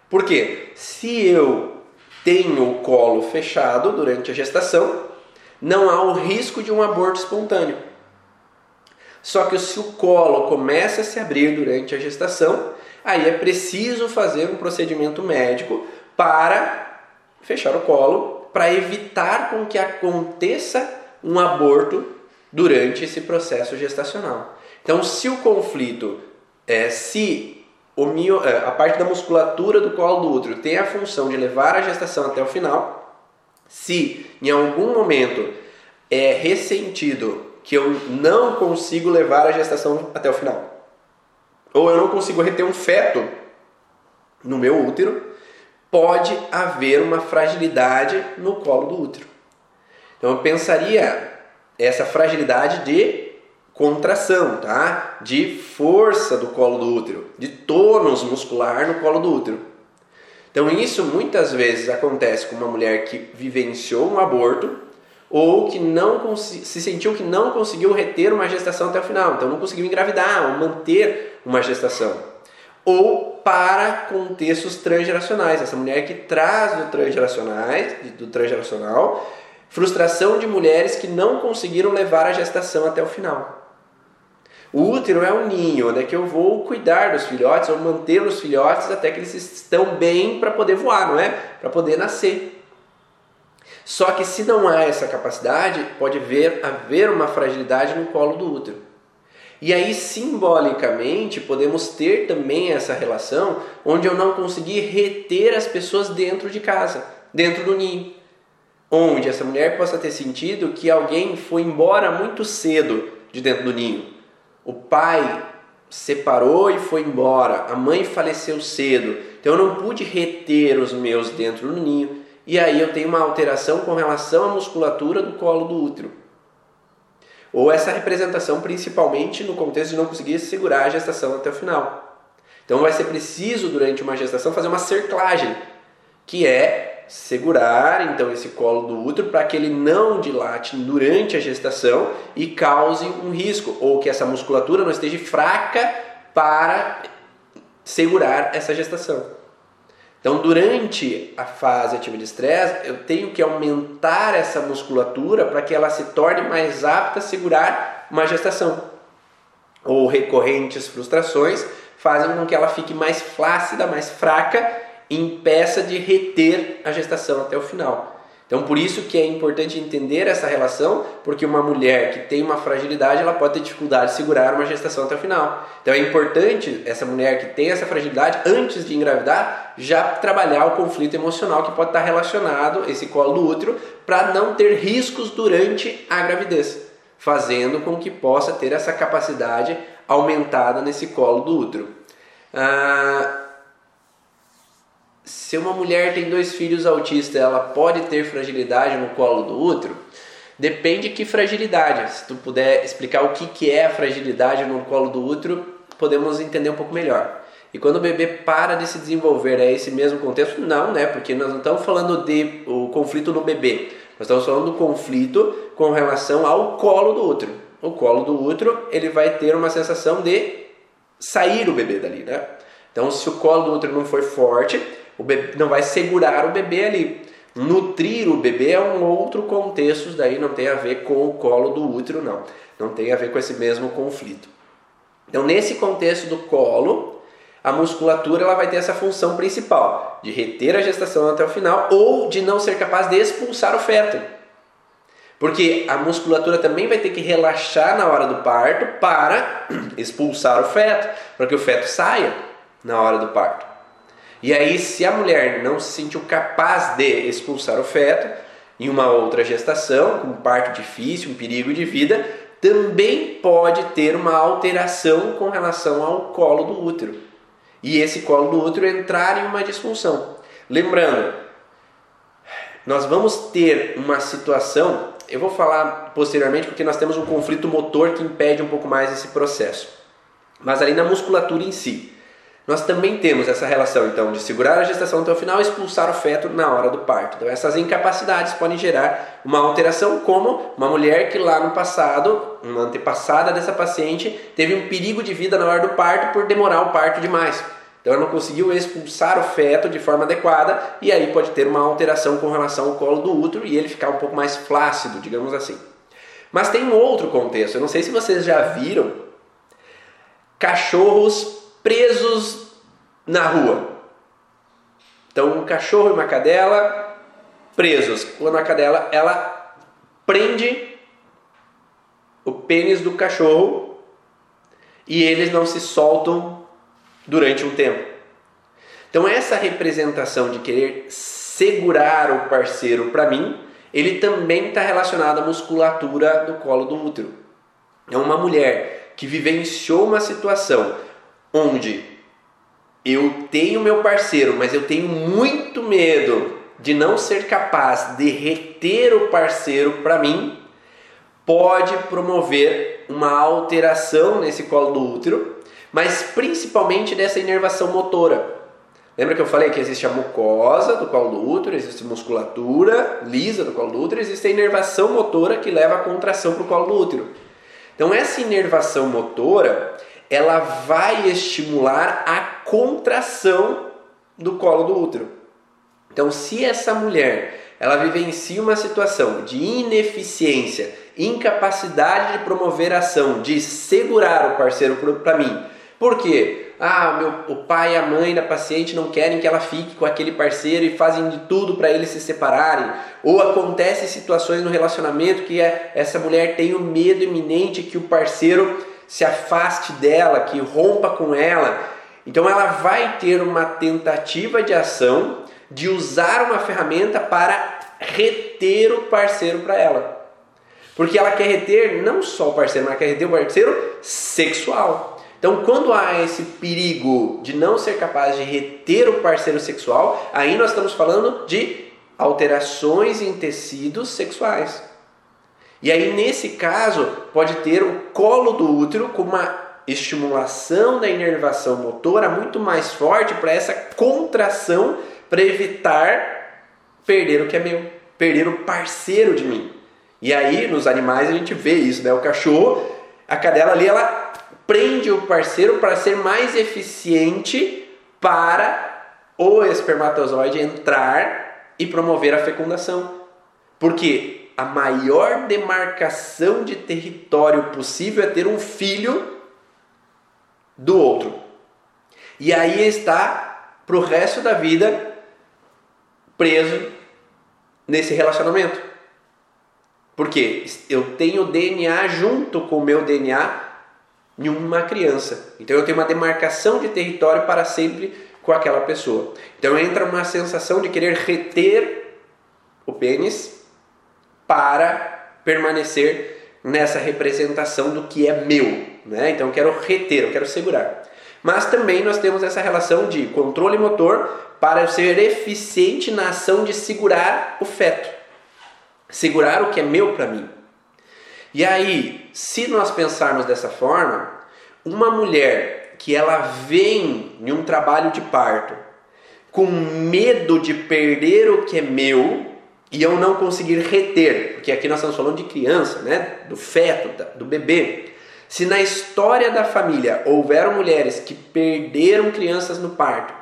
Por quê? Se eu tenho o colo fechado durante a gestação, não há o risco de um aborto espontâneo. Só que se o colo começa a se abrir durante a gestação, aí é preciso fazer um procedimento médico para fechar o colo, para evitar com que aconteça um aborto durante esse processo gestacional. Então, se o conflito, é, se mio, é, a parte da musculatura do colo do útero tem a função de levar a gestação até o final, se em algum momento é ressentido que eu não consigo levar a gestação até o final, ou eu não consigo reter um feto no meu útero, pode haver uma fragilidade no colo do útero. Então eu pensaria essa fragilidade de contração, tá? De força do colo do útero, de tônus muscular no colo do útero. Então isso muitas vezes acontece com uma mulher que vivenciou um aborto ou que não se sentiu que não conseguiu reter uma gestação até o final, então não conseguiu engravidar ou manter uma gestação. Ou para contextos transgeracionais, essa mulher que traz do transgeracionais, do transgeracional, frustração de mulheres que não conseguiram levar a gestação até o final. O útero é um ninho onde é que eu vou cuidar dos filhotes, ou manter os filhotes até que eles estão bem para poder voar, não é? Para poder nascer. Só que se não há essa capacidade, pode haver, haver uma fragilidade no colo do útero. E aí, simbolicamente, podemos ter também essa relação onde eu não consegui reter as pessoas dentro de casa, dentro do ninho. Onde essa mulher possa ter sentido que alguém foi embora muito cedo de dentro do ninho o pai separou e foi embora, a mãe faleceu cedo, então eu não pude reter os meus dentro do ninho, e aí eu tenho uma alteração com relação à musculatura do colo do útero. Ou essa representação principalmente no contexto de não conseguir segurar a gestação até o final. Então vai ser preciso durante uma gestação fazer uma cerclagem, que é segurar então esse colo do útero para que ele não dilate durante a gestação e cause um risco ou que essa musculatura não esteja fraca para segurar essa gestação. Então, durante a fase ativa de estresse, eu tenho que aumentar essa musculatura para que ela se torne mais apta a segurar uma gestação. Ou recorrentes frustrações fazem com que ela fique mais flácida, mais fraca impeça de reter a gestação até o final. Então, por isso que é importante entender essa relação, porque uma mulher que tem uma fragilidade, ela pode ter dificuldade de segurar uma gestação até o final. Então, é importante essa mulher que tem essa fragilidade, antes de engravidar, já trabalhar o conflito emocional que pode estar relacionado esse colo do útero, para não ter riscos durante a gravidez, fazendo com que possa ter essa capacidade aumentada nesse colo do útero. Ah, se uma mulher tem dois filhos autistas, ela pode ter fragilidade no colo do útero? Depende que fragilidade. Se tu puder explicar o que, que é a fragilidade no colo do útero, podemos entender um pouco melhor. E quando o bebê para de se desenvolver, é esse mesmo contexto? Não, né? Porque nós não estamos falando de o conflito no bebê. Nós estamos falando do conflito com relação ao colo do útero. O colo do útero, ele vai ter uma sensação de sair o bebê dali, né? Então, se o colo do útero não for forte, o bebê não vai segurar o bebê ali. Nutrir o bebê é um outro contexto, daí não tem a ver com o colo do útero, não. Não tem a ver com esse mesmo conflito. Então, nesse contexto do colo, a musculatura ela vai ter essa função principal de reter a gestação até o final ou de não ser capaz de expulsar o feto. Porque a musculatura também vai ter que relaxar na hora do parto para expulsar o feto, para que o feto saia na hora do parto. E aí, se a mulher não se sentiu capaz de expulsar o feto em uma outra gestação, com parto difícil, um perigo de vida, também pode ter uma alteração com relação ao colo do útero. E esse colo do útero entrar em uma disfunção. Lembrando, nós vamos ter uma situação, eu vou falar posteriormente porque nós temos um conflito motor que impede um pouco mais esse processo. Mas ali na musculatura em si, nós também temos essa relação então de segurar a gestação até o final e expulsar o feto na hora do parto. Então essas incapacidades podem gerar uma alteração como uma mulher que lá no passado, uma antepassada dessa paciente, teve um perigo de vida na hora do parto por demorar o parto demais. Então ela não conseguiu expulsar o feto de forma adequada e aí pode ter uma alteração com relação ao colo do útero e ele ficar um pouco mais flácido, digamos assim. Mas tem um outro contexto, eu não sei se vocês já viram cachorros presos na rua. Então, um cachorro e uma cadela presos. Quando a cadela ela prende o pênis do cachorro e eles não se soltam durante um tempo. Então, essa representação de querer segurar o parceiro para mim, ele também está relacionado à musculatura do colo do útero. É uma mulher que vivenciou uma situação onde eu tenho meu parceiro, mas eu tenho muito medo de não ser capaz de reter o parceiro para mim, pode promover uma alteração nesse colo do útero, mas principalmente dessa inervação motora. Lembra que eu falei que existe a mucosa do colo do útero, existe musculatura lisa do colo do útero, existe a inervação motora que leva a contração para o colo do útero. Então essa inervação motora, ela vai estimular a contração do colo do útero. Então, se essa mulher ela vivencia uma situação de ineficiência, incapacidade de promover ação, de segurar o parceiro para mim, por quê? Ah, meu, o pai e a mãe da paciente não querem que ela fique com aquele parceiro e fazem de tudo para eles se separarem. Ou acontecem situações no relacionamento que é, essa mulher tem o medo iminente que o parceiro se afaste dela, que rompa com ela. Então ela vai ter uma tentativa de ação de usar uma ferramenta para reter o parceiro para ela. Porque ela quer reter não só o parceiro, mas ela quer reter o parceiro sexual. Então, quando há esse perigo de não ser capaz de reter o parceiro sexual, aí nós estamos falando de alterações em tecidos sexuais. E aí, nesse caso, pode ter o colo do útero com uma estimulação da inervação motora muito mais forte para essa contração para evitar perder o que é meu, perder o parceiro de mim. E aí, nos animais, a gente vê isso, né? O cachorro, a cadela ali, ela prende o parceiro para ser mais eficiente para o espermatozoide entrar e promover a fecundação. Porque a maior demarcação de território possível é ter um filho do outro. E aí está para o resto da vida preso nesse relacionamento. Porque eu tenho DNA junto com o meu DNA em uma criança. Então eu tenho uma demarcação de território para sempre com aquela pessoa. Então entra uma sensação de querer reter o pênis para permanecer nessa representação do que é meu. Né? Então eu quero reter, eu quero segurar. Mas também nós temos essa relação de controle motor para ser eficiente na ação de segurar o feto segurar o que é meu para mim. E aí, se nós pensarmos dessa forma, uma mulher que ela vem em um trabalho de parto com medo de perder o que é meu e eu não conseguir reter, porque aqui nós estamos falando de criança, né, do feto, do bebê. Se na história da família houveram mulheres que perderam crianças no parto,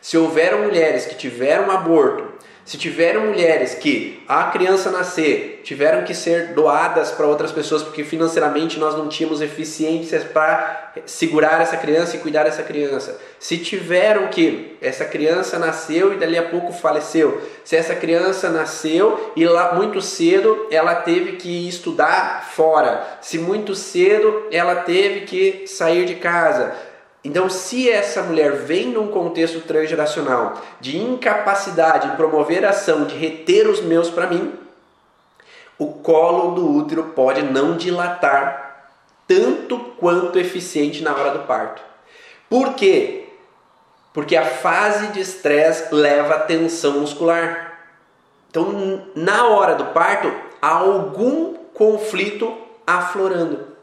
se houveram mulheres que tiveram aborto, se tiveram mulheres que a criança nascer tiveram que ser doadas para outras pessoas porque financeiramente nós não tínhamos eficiências para segurar essa criança e cuidar dessa criança. Se tiveram que essa criança nasceu e dali a pouco faleceu. Se essa criança nasceu e lá muito cedo ela teve que estudar fora. Se muito cedo ela teve que sair de casa então, se essa mulher vem num contexto transgeracional de incapacidade de promover a ação, de reter os meus para mim, o colo do útero pode não dilatar tanto quanto eficiente na hora do parto. Por quê? Porque a fase de estresse leva a tensão muscular. Então, na hora do parto, há algum conflito aflorando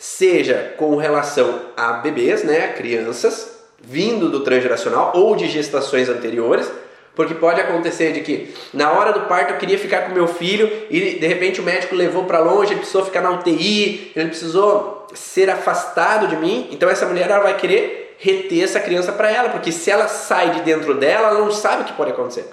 seja com relação a bebês, né, crianças, vindo do transgeracional ou de gestações anteriores, porque pode acontecer de que na hora do parto eu queria ficar com meu filho e de repente o médico levou para longe, ele precisou ficar na UTI, ele precisou ser afastado de mim. Então essa mulher ela vai querer reter essa criança para ela, porque se ela sai de dentro dela, ela não sabe o que pode acontecer.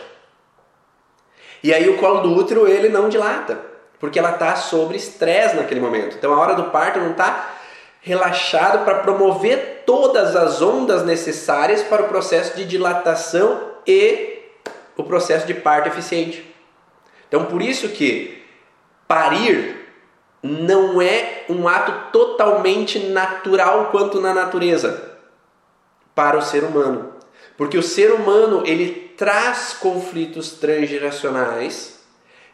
E aí o colo do útero ele não dilata porque ela está sobre estresse naquele momento. Então a hora do parto não está relaxado para promover todas as ondas necessárias para o processo de dilatação e o processo de parto eficiente. Então por isso que parir não é um ato totalmente natural quanto na natureza para o ser humano. Porque o ser humano ele traz conflitos transgeracionais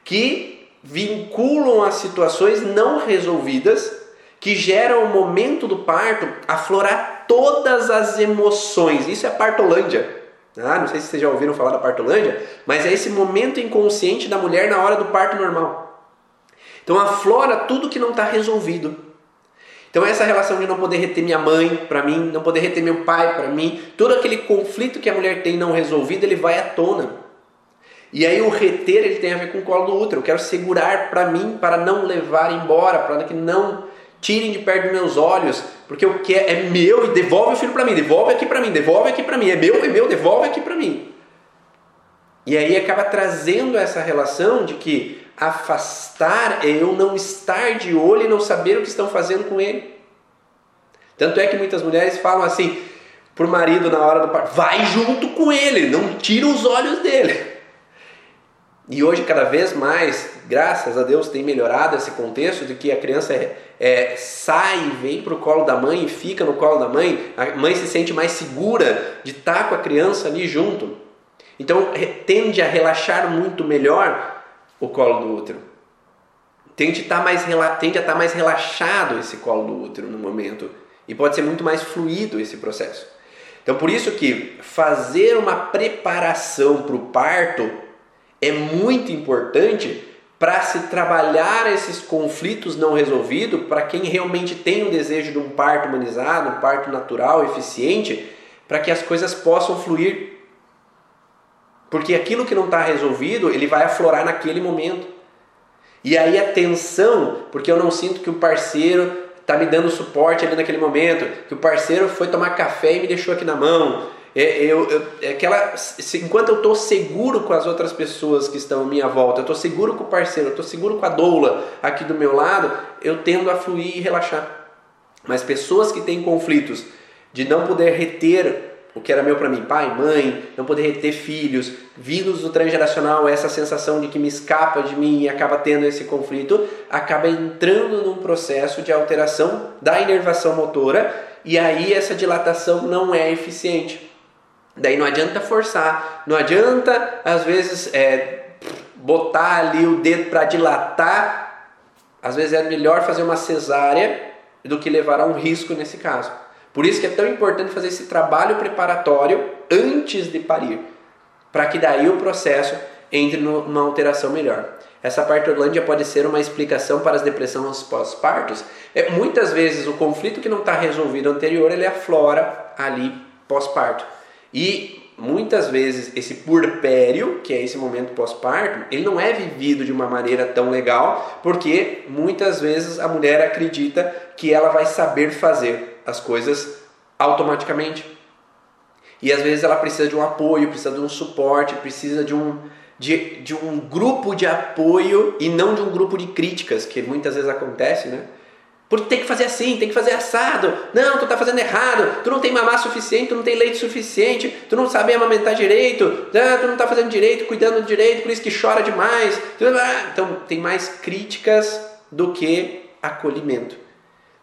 que vinculam as situações não resolvidas que geram o momento do parto aflorar todas as emoções. Isso é partolândia. Ah, não sei se vocês já ouviram falar da partolândia, mas é esse momento inconsciente da mulher na hora do parto normal. Então aflora tudo que não está resolvido. Então essa relação de não poder reter minha mãe para mim, não poder reter meu pai para mim, todo aquele conflito que a mulher tem não resolvido, ele vai à tona. E aí o reter ele tem a ver com o colo do útero. Eu quero segurar para mim para não levar embora, para que não tirem de perto dos meus olhos, porque eu quero é meu e devolve o filho para mim, devolve aqui para mim, devolve aqui para mim, é meu, é meu, devolve aqui para mim. E aí acaba trazendo essa relação de que afastar é eu não estar de olho e não saber o que estão fazendo com ele. Tanto é que muitas mulheres falam assim pro marido na hora do parto, vai junto com ele, não tira os olhos dele. E hoje, cada vez mais, graças a Deus, tem melhorado esse contexto de que a criança é, é, sai, vem para o colo da mãe fica no colo da mãe. A mãe se sente mais segura de estar tá com a criança ali junto. Então, tende a relaxar muito melhor o colo do útero. Tende, tá mais, tende a estar tá mais relaxado esse colo do útero no momento. E pode ser muito mais fluido esse processo. Então, por isso que fazer uma preparação para o parto é muito importante para se trabalhar esses conflitos não resolvidos, para quem realmente tem o desejo de um parto humanizado, um parto natural, eficiente, para que as coisas possam fluir. Porque aquilo que não está resolvido, ele vai aflorar naquele momento. E aí a tensão, porque eu não sinto que o parceiro está me dando suporte ali naquele momento, que o parceiro foi tomar café e me deixou aqui na mão, é, eu, eu, é aquela, enquanto eu estou seguro com as outras pessoas que estão à minha volta, eu estou seguro com o parceiro, eu estou seguro com a doula aqui do meu lado, eu tendo a fluir e relaxar. Mas pessoas que têm conflitos de não poder reter o que era meu para mim, pai, mãe, não poder ter filhos, vindos do transgeracional, essa sensação de que me escapa de mim e acaba tendo esse conflito, acaba entrando num processo de alteração da inervação motora e aí essa dilatação não é eficiente. Daí não adianta forçar, não adianta às vezes é, botar ali o dedo para dilatar. Às vezes é melhor fazer uma cesárea do que levar a um risco nesse caso. Por isso que é tão importante fazer esse trabalho preparatório antes de parir, para que daí o processo entre numa alteração melhor. Essa partolândia pode ser uma explicação para as depressões pós-partos. É, muitas vezes o conflito que não está resolvido anterior ele aflora ali pós-parto. E muitas vezes esse purpério, que é esse momento pós-parto, ele não é vivido de uma maneira tão legal, porque muitas vezes a mulher acredita que ela vai saber fazer as coisas automaticamente. E às vezes ela precisa de um apoio, precisa de um suporte, precisa de um, de, de um grupo de apoio e não de um grupo de críticas, que muitas vezes acontece, né? Porque tem que fazer assim, tem que fazer assado. Não, tu tá fazendo errado. Tu não tem mamar suficiente, tu não tem leite suficiente, tu não sabe amamentar direito, ah, tu não tá fazendo direito, cuidando direito, por isso que chora demais. Então tem mais críticas do que acolhimento.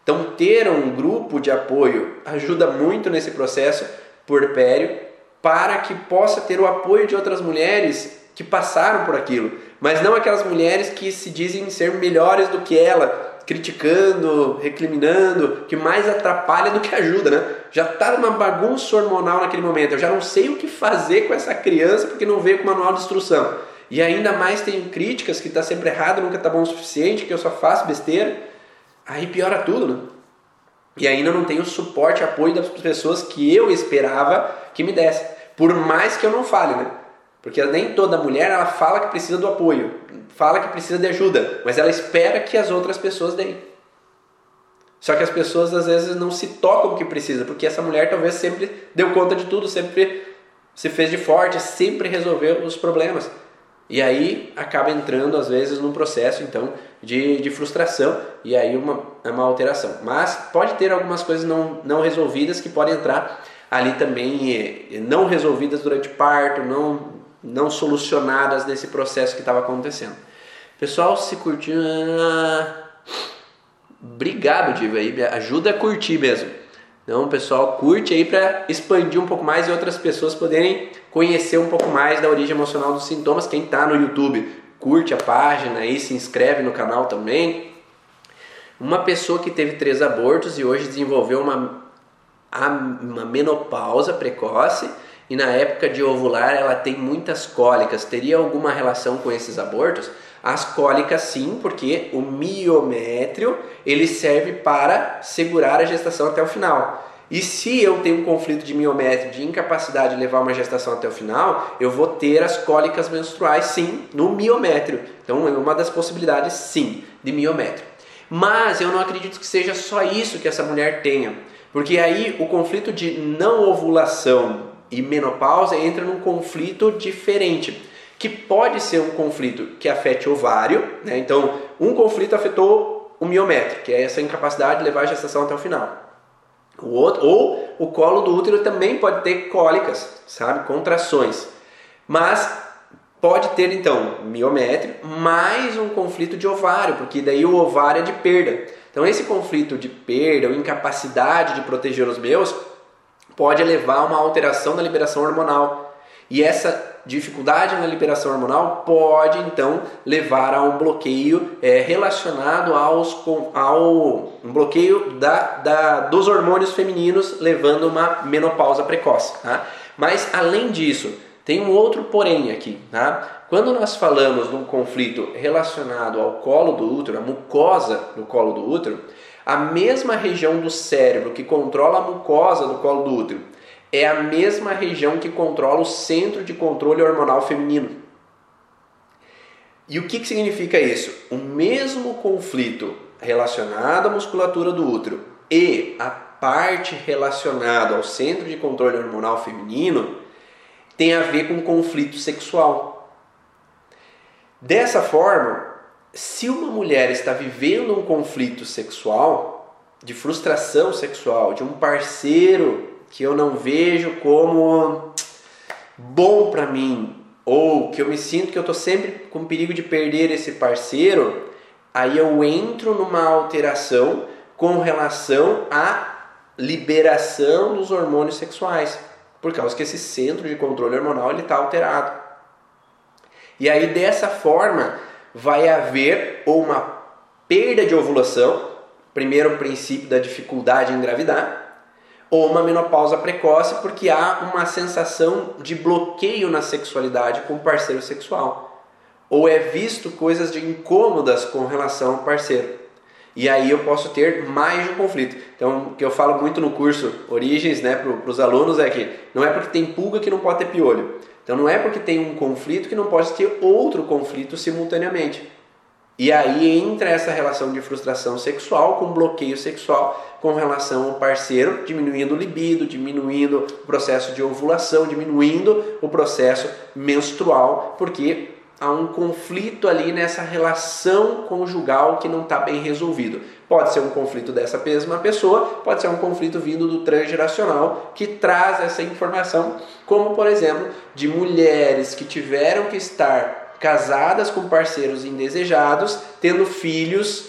Então, ter um grupo de apoio ajuda muito nesse processo puerpério para que possa ter o apoio de outras mulheres que passaram por aquilo, mas não aquelas mulheres que se dizem ser melhores do que ela, criticando, recriminando, que mais atrapalha do que ajuda, né? Já está numa bagunça hormonal naquele momento, eu já não sei o que fazer com essa criança porque não veio com manual de instrução. E ainda mais tem críticas que está sempre errado, nunca está bom o suficiente, que eu só faço besteira aí piora tudo, né? E ainda não tenho o suporte, apoio das pessoas que eu esperava que me desse. Por mais que eu não fale, né? Porque nem toda mulher ela fala que precisa do apoio, fala que precisa de ajuda, mas ela espera que as outras pessoas deem. Só que as pessoas às vezes não se tocam que precisa, porque essa mulher talvez sempre deu conta de tudo, sempre se fez de forte, sempre resolveu os problemas. E aí acaba entrando, às vezes, num processo então de, de frustração e aí uma, é uma alteração. Mas pode ter algumas coisas não, não resolvidas que podem entrar ali também eh, não resolvidas durante parto, não, não solucionadas nesse processo que estava acontecendo. Pessoal, se curtiu. Ah, obrigado, Diva. Aí ajuda a curtir mesmo. Então, pessoal, curte aí para expandir um pouco mais e outras pessoas poderem conhecer um pouco mais da origem emocional dos sintomas. Quem está no YouTube, curte a página aí, se inscreve no canal também. Uma pessoa que teve três abortos e hoje desenvolveu uma, uma menopausa precoce e na época de ovular ela tem muitas cólicas. Teria alguma relação com esses abortos? As cólicas sim, porque o miométrio ele serve para segurar a gestação até o final. E se eu tenho um conflito de miométrio, de incapacidade de levar uma gestação até o final, eu vou ter as cólicas menstruais sim no miométrio. Então é uma das possibilidades sim de miométrio. Mas eu não acredito que seja só isso que essa mulher tenha, porque aí o conflito de não ovulação e menopausa entra num conflito diferente que pode ser um conflito que afete o ovário, né? então um conflito afetou o miométrio, que é essa incapacidade de levar a gestação até o final. O outro, ou o colo do útero também pode ter cólicas, sabe, contrações, mas pode ter então miométrio mais um conflito de ovário, porque daí o ovário é de perda. Então esse conflito de perda ou incapacidade de proteger os meus pode levar a uma alteração da liberação hormonal. E essa dificuldade na liberação hormonal pode então levar a um bloqueio é, relacionado aos, ao um bloqueio da, da, dos hormônios femininos, levando a uma menopausa precoce. Tá? Mas além disso, tem um outro porém aqui. Tá? Quando nós falamos de um conflito relacionado ao colo do útero, a mucosa do colo do útero, a mesma região do cérebro que controla a mucosa do colo do útero é a mesma região que controla o centro de controle hormonal feminino. E o que, que significa isso? O mesmo conflito relacionado à musculatura do útero e a parte relacionada ao centro de controle hormonal feminino tem a ver com conflito sexual. Dessa forma, se uma mulher está vivendo um conflito sexual, de frustração sexual, de um parceiro que eu não vejo como bom para mim, ou que eu me sinto que eu estou sempre com perigo de perder esse parceiro, aí eu entro numa alteração com relação à liberação dos hormônios sexuais, por causa que esse centro de controle hormonal ele está alterado. E aí dessa forma vai haver uma perda de ovulação, primeiro princípio da dificuldade em engravidar, ou uma menopausa precoce porque há uma sensação de bloqueio na sexualidade com o parceiro sexual. Ou é visto coisas de incômodas com relação ao parceiro. E aí eu posso ter mais de um conflito. Então, o que eu falo muito no curso Origens, né, para os alunos é que não é porque tem pulga que não pode ter piolho. Então, não é porque tem um conflito que não pode ter outro conflito simultaneamente. E aí entra essa relação de frustração sexual com bloqueio sexual com relação ao parceiro, diminuindo o libido, diminuindo o processo de ovulação, diminuindo o processo menstrual, porque há um conflito ali nessa relação conjugal que não está bem resolvido. Pode ser um conflito dessa mesma pessoa, pode ser um conflito vindo do transgeracional que traz essa informação, como por exemplo, de mulheres que tiveram que estar casadas com parceiros indesejados, tendo filhos,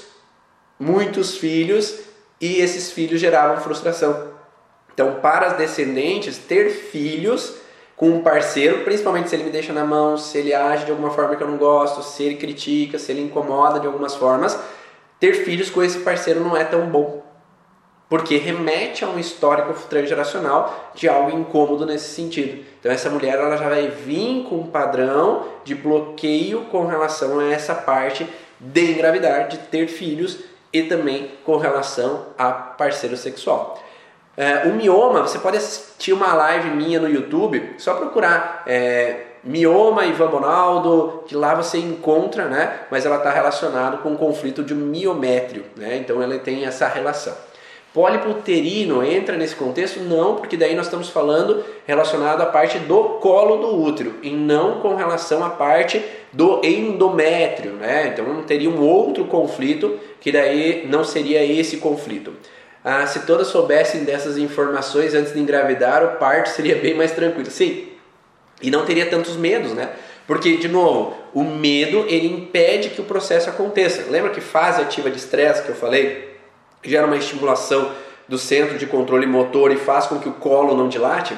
muitos filhos, e esses filhos geravam frustração. Então, para as descendentes, ter filhos com um parceiro, principalmente se ele me deixa na mão, se ele age de alguma forma que eu não gosto, se ele critica, se ele incomoda de algumas formas, ter filhos com esse parceiro não é tão bom porque remete a um histórico transgeracional de algo incômodo nesse sentido. Então essa mulher ela já vai vir com um padrão de bloqueio com relação a essa parte de engravidar, de ter filhos e também com relação a parceiro sexual. É, o mioma, você pode assistir uma live minha no YouTube, só procurar é, mioma Ivan Bonaldo, que lá você encontra, né? Mas ela está relacionada com o conflito de miométrio, né? Então ela tem essa relação. Pólipo uterino entra nesse contexto? Não, porque daí nós estamos falando relacionado à parte do colo do útero e não com relação à parte do endométrio, né? Então teria um outro conflito que daí não seria esse conflito. Ah, se todas soubessem dessas informações antes de engravidar, o parto seria bem mais tranquilo. Sim, e não teria tantos medos, né? Porque, de novo, o medo ele impede que o processo aconteça. Lembra que fase ativa de estresse que eu falei? gera uma estimulação do centro de controle motor e faz com que o colo não dilate?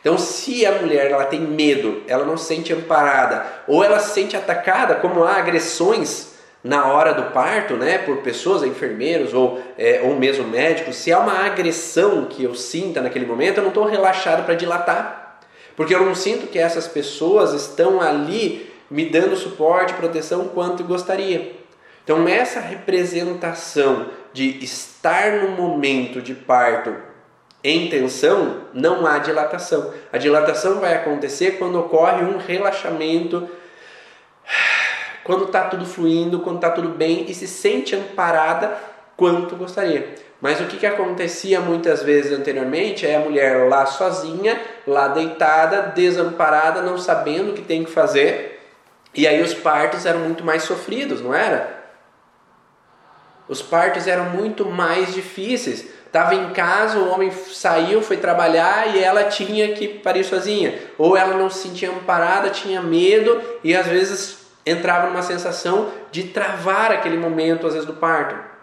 Então, se a mulher ela tem medo, ela não se sente amparada, ou ela se sente atacada, como há agressões na hora do parto, né, por pessoas, enfermeiros ou, é, ou mesmo médicos, se há uma agressão que eu sinta naquele momento, eu não estou relaxado para dilatar, porque eu não sinto que essas pessoas estão ali me dando suporte, proteção quanto gostaria. Então, essa representação de estar no momento de parto em tensão, não há dilatação. A dilatação vai acontecer quando ocorre um relaxamento, quando está tudo fluindo, quando está tudo bem e se sente amparada quanto gostaria. Mas o que, que acontecia muitas vezes anteriormente é a mulher lá sozinha, lá deitada, desamparada, não sabendo o que tem que fazer. E aí os partos eram muito mais sofridos, não era? Os partos eram muito mais difíceis. Estava em casa, o homem saiu, foi trabalhar e ela tinha que parir sozinha. Ou ela não se sentia amparada, tinha medo e às vezes entrava numa sensação de travar aquele momento, às vezes, do parto.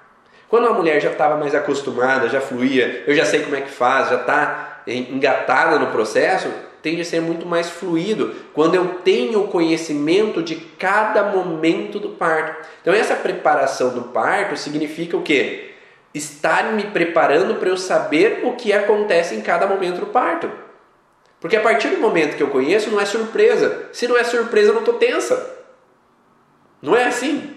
Quando a mulher já estava mais acostumada, já fluía, eu já sei como é que faz, já está engatada no processo, tende a ser muito mais fluido quando eu tenho conhecimento de cada momento do parto. Então essa preparação do parto significa o quê? Estar me preparando para eu saber o que acontece em cada momento do parto. Porque a partir do momento que eu conheço, não é surpresa. Se não é surpresa, eu não estou tensa. Não é assim.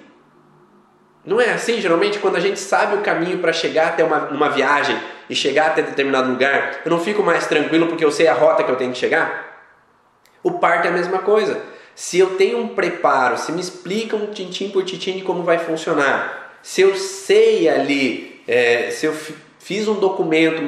Não é assim, geralmente, quando a gente sabe o caminho para chegar até uma, uma viagem e chegar até determinado lugar, eu não fico mais tranquilo porque eu sei a rota que eu tenho que chegar? O parto é a mesma coisa. Se eu tenho um preparo, se me explicam tintim por tintim de como vai funcionar, se eu sei ali, é, se eu fiz um documento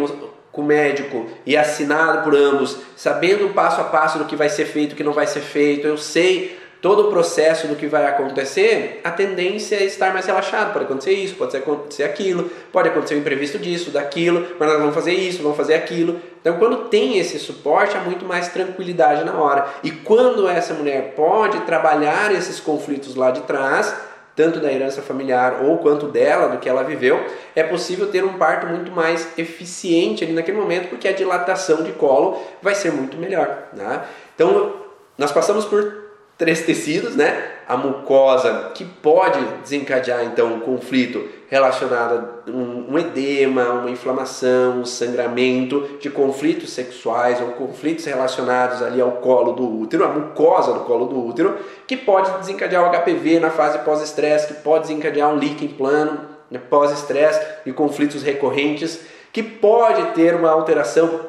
com o médico e assinado por ambos, sabendo passo a passo do que vai ser feito, o que não vai ser feito, eu sei todo o processo do que vai acontecer, a tendência é estar mais relaxado. Pode acontecer isso, pode acontecer aquilo, pode acontecer o um imprevisto disso, daquilo, mas nós vamos fazer isso, vamos fazer aquilo. Então, quando tem esse suporte, há muito mais tranquilidade na hora. E quando essa mulher pode trabalhar esses conflitos lá de trás, tanto da herança familiar ou quanto dela, do que ela viveu, é possível ter um parto muito mais eficiente ali naquele momento, porque a dilatação de colo vai ser muito melhor. Né? Então, nós passamos por três tecidos, né? A mucosa, que pode desencadear então um conflito relacionado a um, um, edema, uma inflamação, um sangramento, de conflitos sexuais ou conflitos relacionados ali ao colo do útero, a mucosa do colo do útero, que pode desencadear o HPV na fase pós-estresse, que pode desencadear um líquido plano né, pós-estresse e conflitos recorrentes, que pode ter uma alteração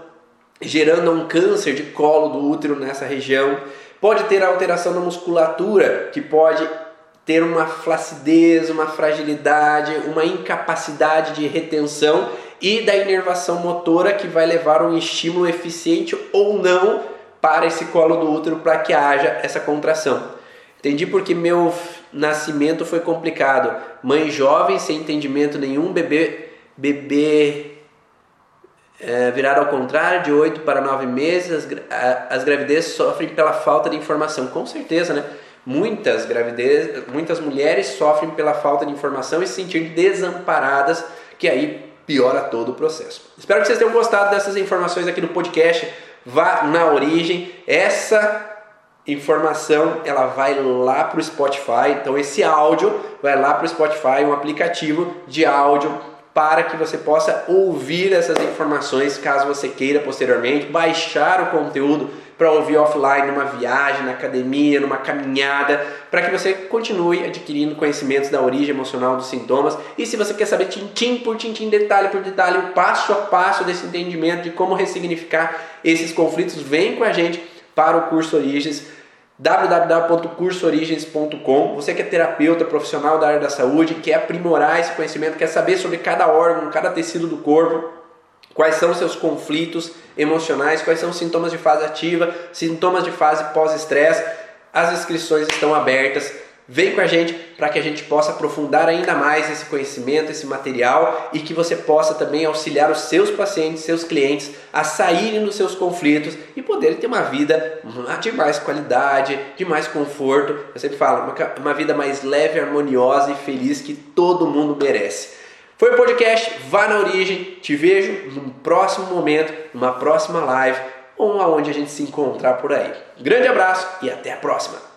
gerando um câncer de colo do útero nessa região Pode ter alteração na musculatura, que pode ter uma flacidez, uma fragilidade, uma incapacidade de retenção e da inervação motora que vai levar um estímulo eficiente ou não para esse colo do útero para que haja essa contração. Entendi porque meu nascimento foi complicado. Mãe jovem, sem entendimento nenhum, bebê, bebê é, virado ao contrário, de 8 para 9 meses, as, as gravidezes sofrem pela falta de informação. Com certeza, né? Muitas gravidez, muitas mulheres sofrem pela falta de informação e se sentir desamparadas, que aí piora todo o processo. Espero que vocês tenham gostado dessas informações aqui no podcast. Vá na origem. Essa informação ela vai lá para o Spotify. Então esse áudio vai lá para o Spotify, um aplicativo de áudio para que você possa ouvir essas informações caso você queira posteriormente, baixar o conteúdo para ouvir offline numa viagem, na academia, numa caminhada, para que você continue adquirindo conhecimentos da origem emocional dos sintomas. E se você quer saber tintim por tintim, detalhe por detalhe, o passo a passo desse entendimento de como ressignificar esses conflitos, vem com a gente para o curso Origens www.cursoorigens.com. Você que é terapeuta profissional da área da saúde, quer aprimorar esse conhecimento, quer saber sobre cada órgão, cada tecido do corpo, quais são os seus conflitos emocionais, quais são os sintomas de fase ativa, sintomas de fase pós-estresse. As inscrições estão abertas. Vem com a gente para que a gente possa aprofundar ainda mais esse conhecimento, esse material e que você possa também auxiliar os seus pacientes, seus clientes a saírem dos seus conflitos e poderem ter uma vida de mais qualidade, de mais conforto. Eu sempre falo, uma, vida mais leve, harmoniosa e feliz que todo mundo merece. Foi o podcast Vá na Origem. Te vejo num próximo momento, numa próxima live ou aonde a gente se encontrar por aí. Grande abraço e até a próxima!